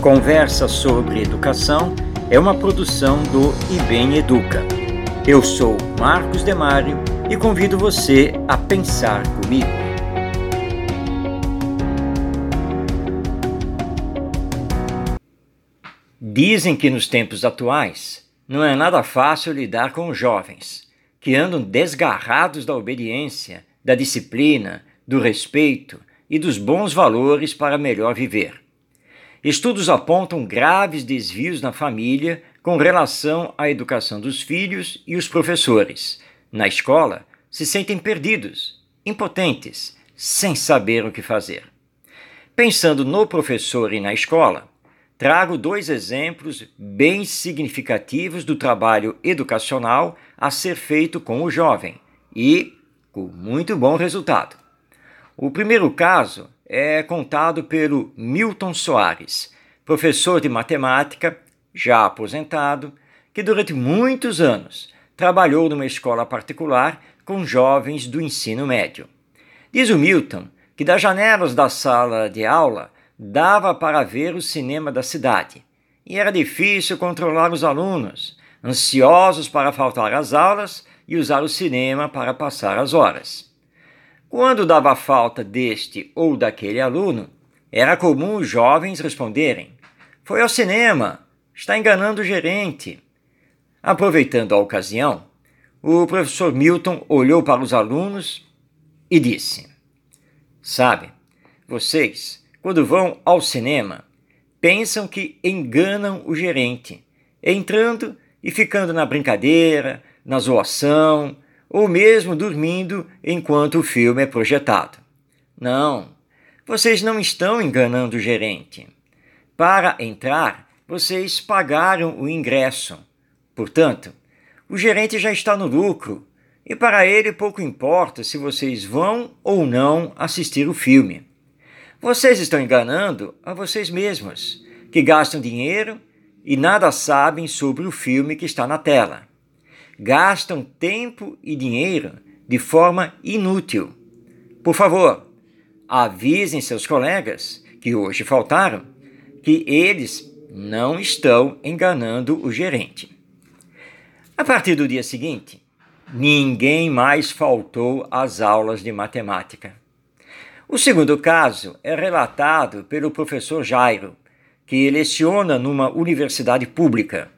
Conversa sobre Educação é uma produção do IBEM Educa. Eu sou Marcos Demário e convido você a pensar comigo. Dizem que nos tempos atuais não é nada fácil lidar com os jovens, que andam desgarrados da obediência, da disciplina, do respeito e dos bons valores para melhor viver. Estudos apontam graves desvios na família com relação à educação dos filhos e os professores. Na escola, se sentem perdidos, impotentes, sem saber o que fazer. Pensando no professor e na escola, trago dois exemplos bem significativos do trabalho educacional a ser feito com o jovem e com muito bom resultado. O primeiro caso é contado pelo Milton Soares, professor de matemática, já aposentado, que durante muitos anos trabalhou numa escola particular com jovens do ensino médio. Diz o Milton que das janelas da sala de aula dava para ver o cinema da cidade e era difícil controlar os alunos, ansiosos para faltar às aulas e usar o cinema para passar as horas. Quando dava falta deste ou daquele aluno, era comum os jovens responderem: Foi ao cinema, está enganando o gerente. Aproveitando a ocasião, o professor Milton olhou para os alunos e disse: Sabe, vocês, quando vão ao cinema, pensam que enganam o gerente, entrando e ficando na brincadeira, na zoação, ou mesmo dormindo enquanto o filme é projetado. Não, vocês não estão enganando o gerente. Para entrar, vocês pagaram o ingresso. Portanto, o gerente já está no lucro e para ele pouco importa se vocês vão ou não assistir o filme. Vocês estão enganando a vocês mesmos, que gastam dinheiro e nada sabem sobre o filme que está na tela gastam tempo e dinheiro de forma inútil. Por favor, avisem seus colegas que hoje faltaram que eles não estão enganando o gerente. A partir do dia seguinte, ninguém mais faltou às aulas de matemática. O segundo caso é relatado pelo professor Jairo, que leciona numa universidade pública.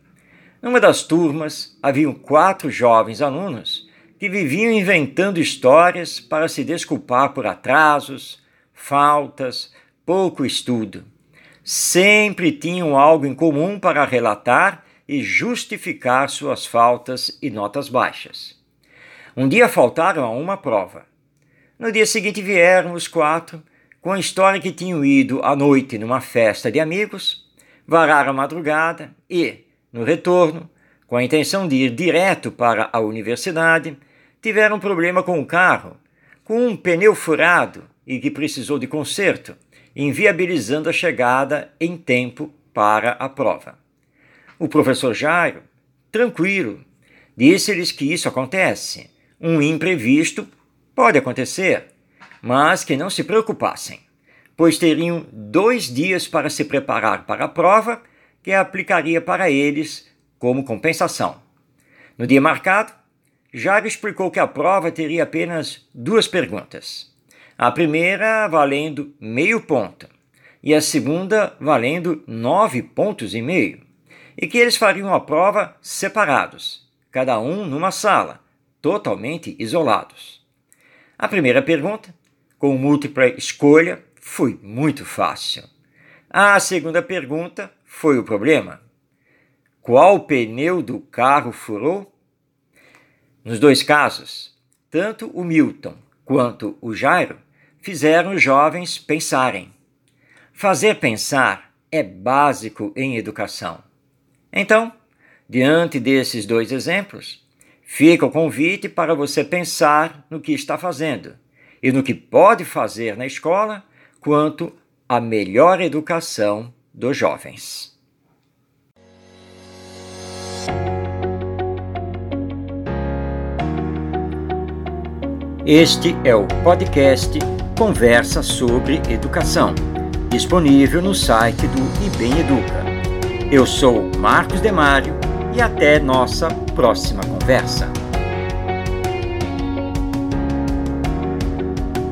Numa das turmas, haviam quatro jovens alunos que viviam inventando histórias para se desculpar por atrasos, faltas, pouco estudo. Sempre tinham algo em comum para relatar e justificar suas faltas e notas baixas. Um dia faltaram a uma prova. No dia seguinte vieram os quatro com a história que tinham ido à noite numa festa de amigos, vararam a madrugada e, no retorno, com a intenção de ir direto para a universidade, tiveram problema com o carro, com um pneu furado e que precisou de conserto, inviabilizando a chegada em tempo para a prova. O professor Jairo, tranquilo, disse-lhes que isso acontece. Um imprevisto pode acontecer, mas que não se preocupassem, pois teriam dois dias para se preparar para a prova que aplicaria para eles como compensação. No dia marcado, Jairo explicou que a prova teria apenas duas perguntas. A primeira valendo meio ponto e a segunda valendo nove pontos e meio, e que eles fariam a prova separados, cada um numa sala, totalmente isolados. A primeira pergunta, com múltipla escolha, foi muito fácil. A segunda pergunta foi o problema? Qual pneu do carro furou? Nos dois casos, tanto o Milton quanto o Jairo fizeram os jovens pensarem. Fazer pensar é básico em educação. Então, diante desses dois exemplos, fica o convite para você pensar no que está fazendo e no que pode fazer na escola quanto à melhor educação dos jovens. Este é o podcast Conversa sobre Educação. disponível no site do IBEM Educa. Eu sou Marcos Demário e até nossa próxima conversa.